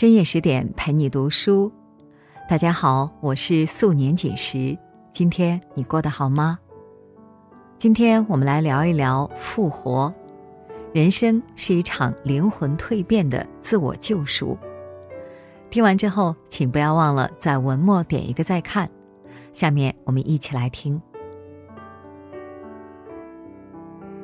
深夜十点陪你读书，大家好，我是素年锦时。今天你过得好吗？今天我们来聊一聊复活。人生是一场灵魂蜕变的自我救赎。听完之后，请不要忘了在文末点一个再看。下面我们一起来听。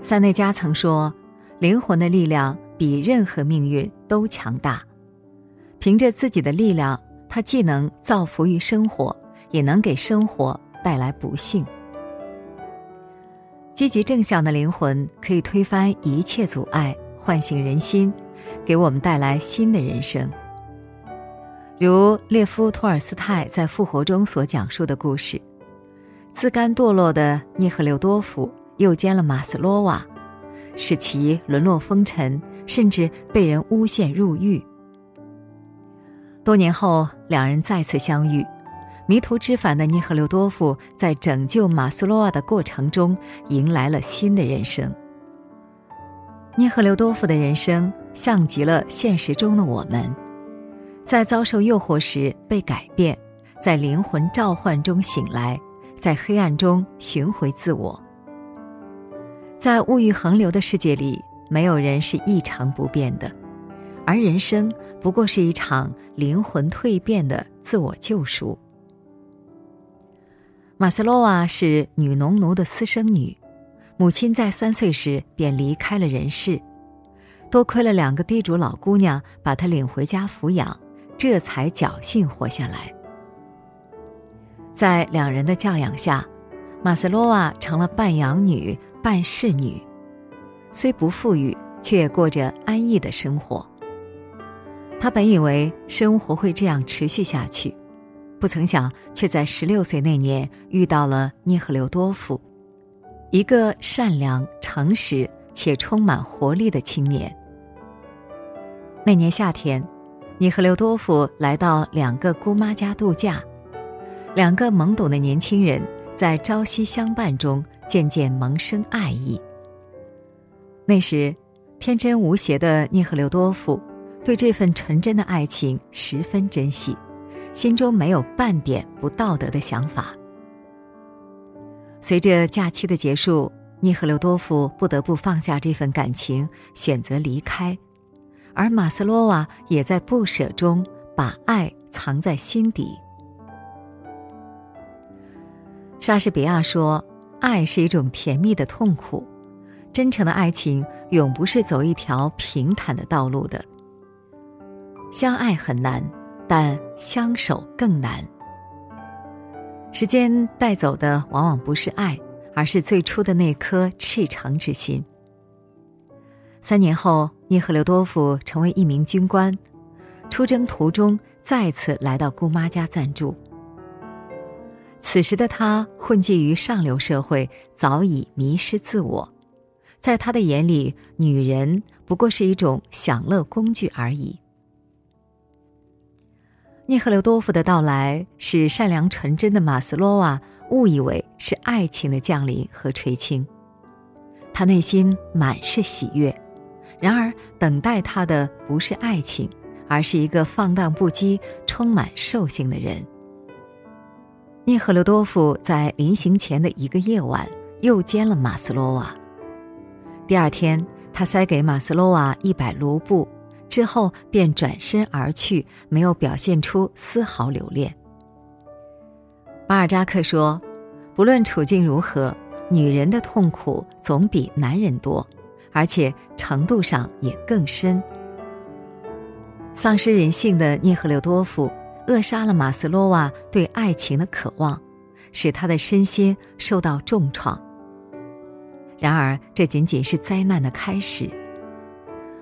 塞内加曾说：“灵魂的力量比任何命运都强大。”凭着自己的力量，他既能造福于生活，也能给生活带来不幸。积极正向的灵魂可以推翻一切阻碍，唤醒人心，给我们带来新的人生。如列夫·托尔斯泰在《复活》中所讲述的故事：自甘堕落的涅赫留多夫诱奸了马斯洛娃，使其沦落风尘，甚至被人诬陷入狱。多年后，两人再次相遇。迷途知返的涅赫留多夫在拯救马斯洛娃的过程中，迎来了新的人生。涅赫留多夫的人生像极了现实中的我们，在遭受诱惑时被改变，在灵魂召唤中醒来，在黑暗中寻回自我。在物欲横流的世界里，没有人是一成不变的。而人生不过是一场灵魂蜕变的自我救赎。马斯洛娃是女农奴的私生女，母亲在三岁时便离开了人世，多亏了两个地主老姑娘把她领回家抚养，这才侥幸活下来。在两人的教养下，马斯洛娃成了半养女半侍女，虽不富裕，却也过着安逸的生活。他本以为生活会这样持续下去，不曾想却在十六岁那年遇到了涅赫留多夫，一个善良、诚实且充满活力的青年。那年夏天，涅赫留多夫来到两个姑妈家度假，两个懵懂的年轻人在朝夕相伴中渐渐萌生爱意。那时，天真无邪的涅赫留多夫。对这份纯真的爱情十分珍惜，心中没有半点不道德的想法。随着假期的结束，涅赫留多夫不得不放下这份感情，选择离开，而马斯洛娃也在不舍中把爱藏在心底。莎士比亚说：“爱是一种甜蜜的痛苦，真诚的爱情永不是走一条平坦的道路的。”相爱很难，但相守更难。时间带走的往往不是爱，而是最初的那颗赤诚之心。三年后，涅赫留多夫成为一名军官，出征途中再次来到姑妈家暂住。此时的他混迹于上流社会，早已迷失自我，在他的眼里，女人不过是一种享乐工具而已。涅赫留多夫的到来，使善良纯真的马斯洛娃误以为是爱情的降临和垂青，他内心满是喜悦。然而，等待他的不是爱情，而是一个放荡不羁、充满兽性的人。涅赫留多夫在临行前的一个夜晚，又奸了马斯洛娃。第二天，他塞给马斯洛娃一百卢布。之后便转身而去，没有表现出丝毫留恋。巴尔扎克说：“不论处境如何，女人的痛苦总比男人多，而且程度上也更深。”丧失人性的涅赫留多夫扼杀了马斯洛娃对爱情的渴望，使他的身心受到重创。然而，这仅仅是灾难的开始。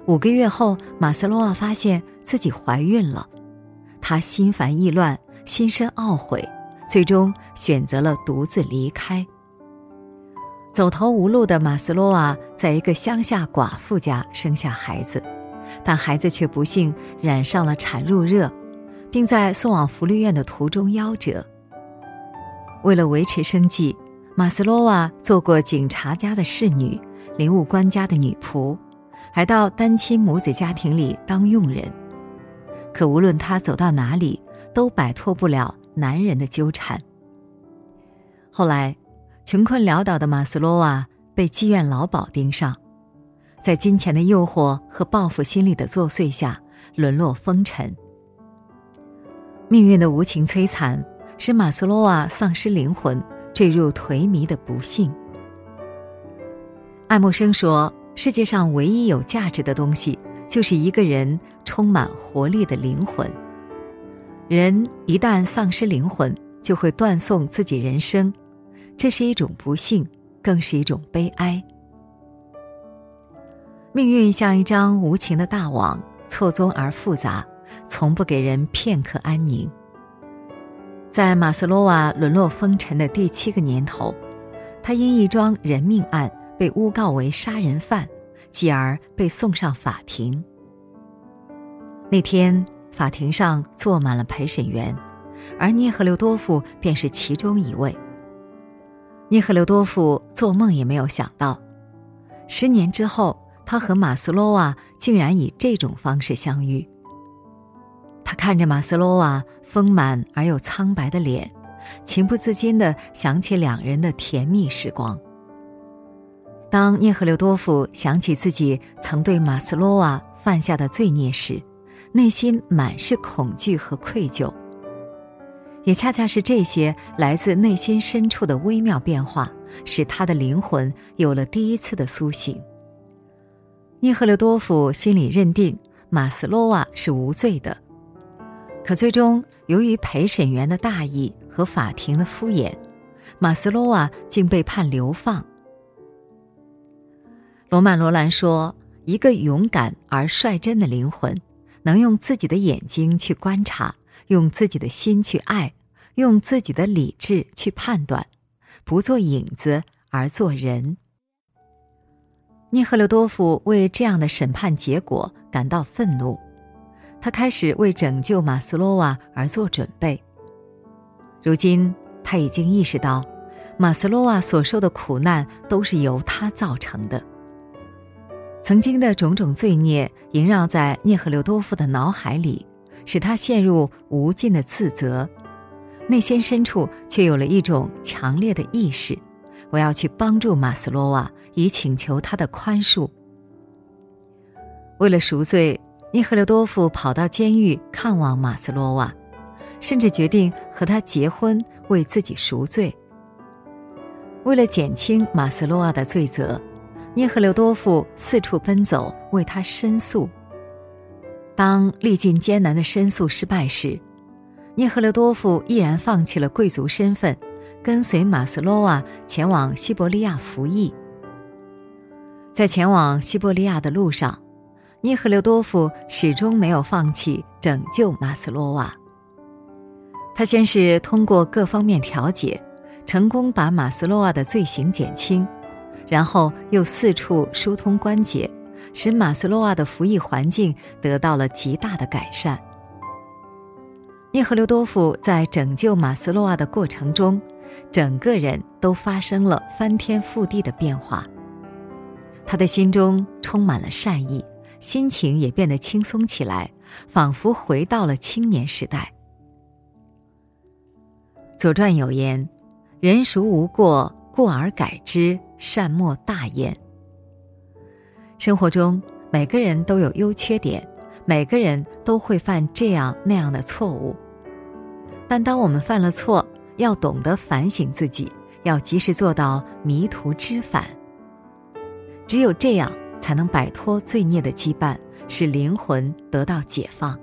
五个月后，马斯洛娃发现自己怀孕了，她心烦意乱，心生懊悔，最终选择了独自离开。走投无路的马斯洛娃在一个乡下寡妇家生下孩子，但孩子却不幸染上了产褥热，并在送往福利院的途中夭折。为了维持生计，马斯洛娃做过警察家的侍女，领务官家的女仆。还到单亲母子家庭里当佣人，可无论他走到哪里，都摆脱不了男人的纠缠。后来，穷困潦倒的马斯洛娃被妓院老鸨盯上，在金钱的诱惑和报复心理的作祟下，沦落风尘。命运的无情摧残，使马斯洛娃丧失灵魂，坠入颓靡的不幸。爱默生说：“世界上唯一有价值的东西，就是一个人充满活力的灵魂。人一旦丧失灵魂，就会断送自己人生。”这是一种不幸，更是一种悲哀。命运像一张无情的大网，错综而复杂，从不给人片刻安宁。在马斯洛娃沦落风尘的第七个年头，他因一桩人命案被诬告为杀人犯，继而被送上法庭。那天，法庭上坐满了陪审员，而涅赫留多夫便是其中一位。涅赫留多夫做梦也没有想到，十年之后，他和马斯洛娃竟然以这种方式相遇。他看着马斯洛娃丰满而又苍白的脸，情不自禁的想起两人的甜蜜时光。当涅赫留多夫想起自己曾对马斯洛娃犯下的罪孽时，内心满是恐惧和愧疚。也恰恰是这些来自内心深处的微妙变化，使他的灵魂有了第一次的苏醒。涅赫留多夫心里认定马斯洛娃是无罪的，可最终由于陪审员的大意和法庭的敷衍，马斯洛娃竟被判流放。罗曼·罗兰说：“一个勇敢而率真的灵魂，能用自己的眼睛去观察。”用自己的心去爱，用自己的理智去判断，不做影子而做人。涅赫留多夫为这样的审判结果感到愤怒，他开始为拯救马斯洛娃而做准备。如今他已经意识到，马斯洛娃所受的苦难都是由他造成的。曾经的种种罪孽萦绕在涅赫留多夫的脑海里。使他陷入无尽的自责，内心深处却有了一种强烈的意识：我要去帮助马斯洛娃，以请求他的宽恕。为了赎罪，涅赫留多夫跑到监狱看望马斯洛娃，甚至决定和他结婚，为自己赎罪。为了减轻马斯洛娃的罪责，涅赫留多夫四处奔走，为他申诉。当历尽艰难的申诉失败时，涅赫留多夫毅然放弃了贵族身份，跟随马斯洛娃前往西伯利亚服役。在前往西伯利亚的路上，涅赫留多夫始终没有放弃拯救马斯洛娃。他先是通过各方面调解，成功把马斯洛娃的罪行减轻，然后又四处疏通关节。使马斯洛娃的服役环境得到了极大的改善。涅赫留多夫在拯救马斯洛娃的过程中，整个人都发生了翻天覆地的变化。他的心中充满了善意，心情也变得轻松起来，仿佛回到了青年时代。《左传》有言：“人孰无过？过而改之，善莫大焉。”生活中，每个人都有优缺点，每个人都会犯这样那样的错误。但当我们犯了错，要懂得反省自己，要及时做到迷途知返。只有这样，才能摆脱罪孽的羁绊，使灵魂得到解放。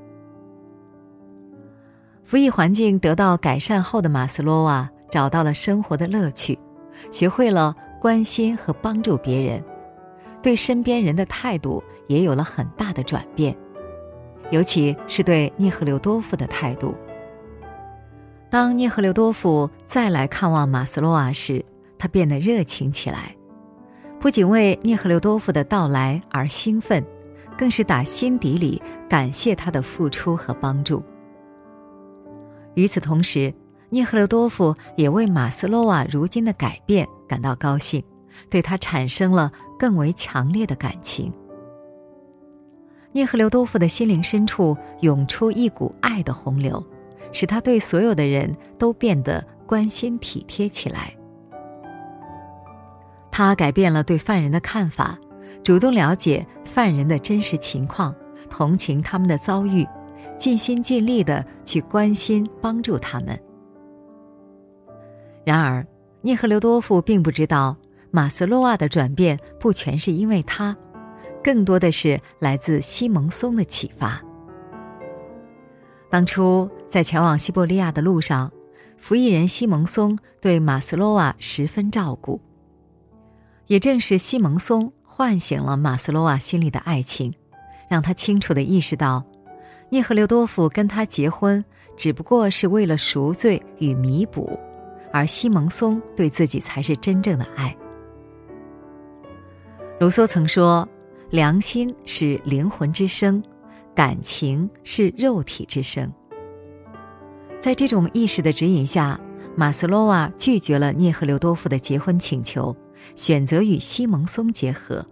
服役环境得到改善后的马斯洛娃找到了生活的乐趣，学会了关心和帮助别人。对身边人的态度也有了很大的转变，尤其是对涅赫留多夫的态度。当涅赫留多夫再来看望马斯洛娃时，他变得热情起来，不仅为涅赫留多夫的到来而兴奋，更是打心底里感谢他的付出和帮助。与此同时，涅赫留多夫也为马斯洛娃如今的改变感到高兴。对他产生了更为强烈的感情。涅赫留多夫的心灵深处涌出一股爱的洪流，使他对所有的人都变得关心体贴起来。他改变了对犯人的看法，主动了解犯人的真实情况，同情他们的遭遇，尽心尽力的去关心帮助他们。然而，涅赫留多夫并不知道，马斯洛瓦的转变不全是因为他，更多的是来自西蒙松的启发。当初在前往西伯利亚的路上，服役人西蒙松对马斯洛瓦十分照顾。也正是西蒙松唤醒了马斯洛瓦心里的爱情，让他清楚地意识到，涅赫留多夫跟他结婚只不过是为了赎罪与弥补。而西蒙松对自己才是真正的爱。卢梭曾说：“良心是灵魂之声，感情是肉体之声。”在这种意识的指引下，马斯洛瓦拒绝了涅赫留多夫的结婚请求，选择与西蒙松结合。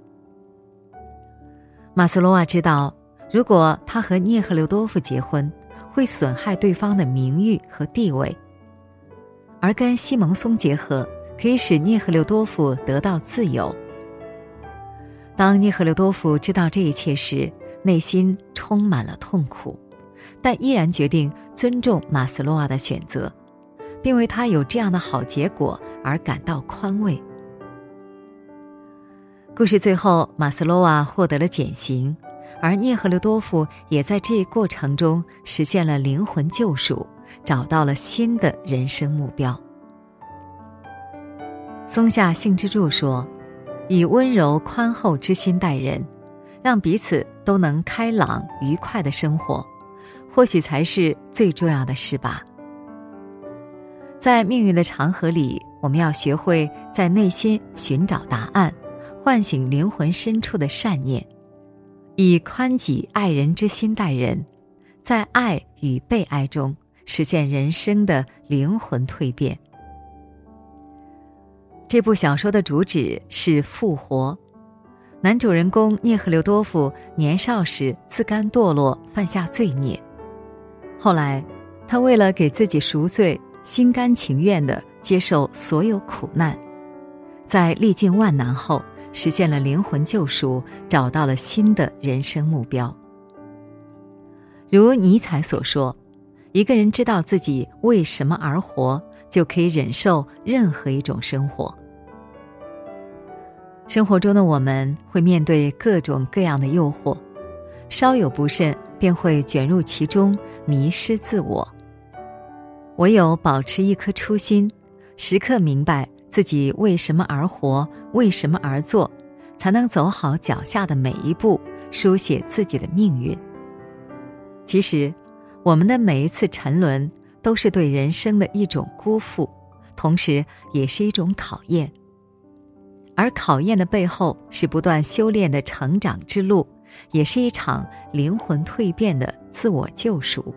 马斯洛瓦知道，如果他和涅赫留多夫结婚，会损害对方的名誉和地位。而跟西蒙松结合，可以使涅赫留多夫得到自由。当涅赫留多夫知道这一切时，内心充满了痛苦，但依然决定尊重马斯洛瓦的选择，并为他有这样的好结果而感到宽慰。故事最后，马斯洛瓦获得了减刑，而涅赫留多夫也在这一过程中实现了灵魂救赎。找到了新的人生目标。松下幸之助说：“以温柔宽厚之心待人，让彼此都能开朗愉快的生活，或许才是最重要的事吧。”在命运的长河里，我们要学会在内心寻找答案，唤醒灵魂深处的善念，以宽己爱人之心待人，在爱与被爱中。实现人生的灵魂蜕变。这部小说的主旨是复活。男主人公涅赫留多夫年少时自甘堕落，犯下罪孽。后来，他为了给自己赎罪，心甘情愿地接受所有苦难，在历尽万难后，实现了灵魂救赎，找到了新的人生目标。如尼采所说。一个人知道自己为什么而活，就可以忍受任何一种生活。生活中的我们会面对各种各样的诱惑，稍有不慎便会卷入其中，迷失自我。唯有保持一颗初心，时刻明白自己为什么而活，为什么而做，才能走好脚下的每一步，书写自己的命运。其实。我们的每一次沉沦，都是对人生的一种辜负，同时也是一种考验。而考验的背后，是不断修炼的成长之路，也是一场灵魂蜕变的自我救赎。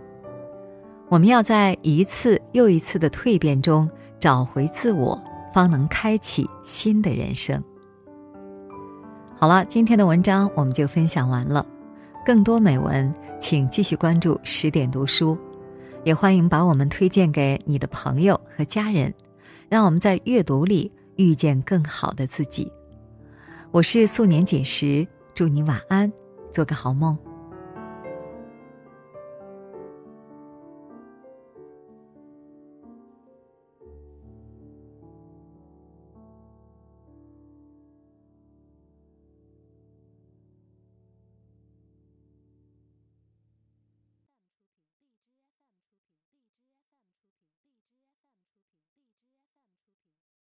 我们要在一次又一次的蜕变中找回自我，方能开启新的人生。好了，今天的文章我们就分享完了，更多美文。请继续关注十点读书，也欢迎把我们推荐给你的朋友和家人，让我们在阅读里遇见更好的自己。我是素年锦时，祝你晚安，做个好梦。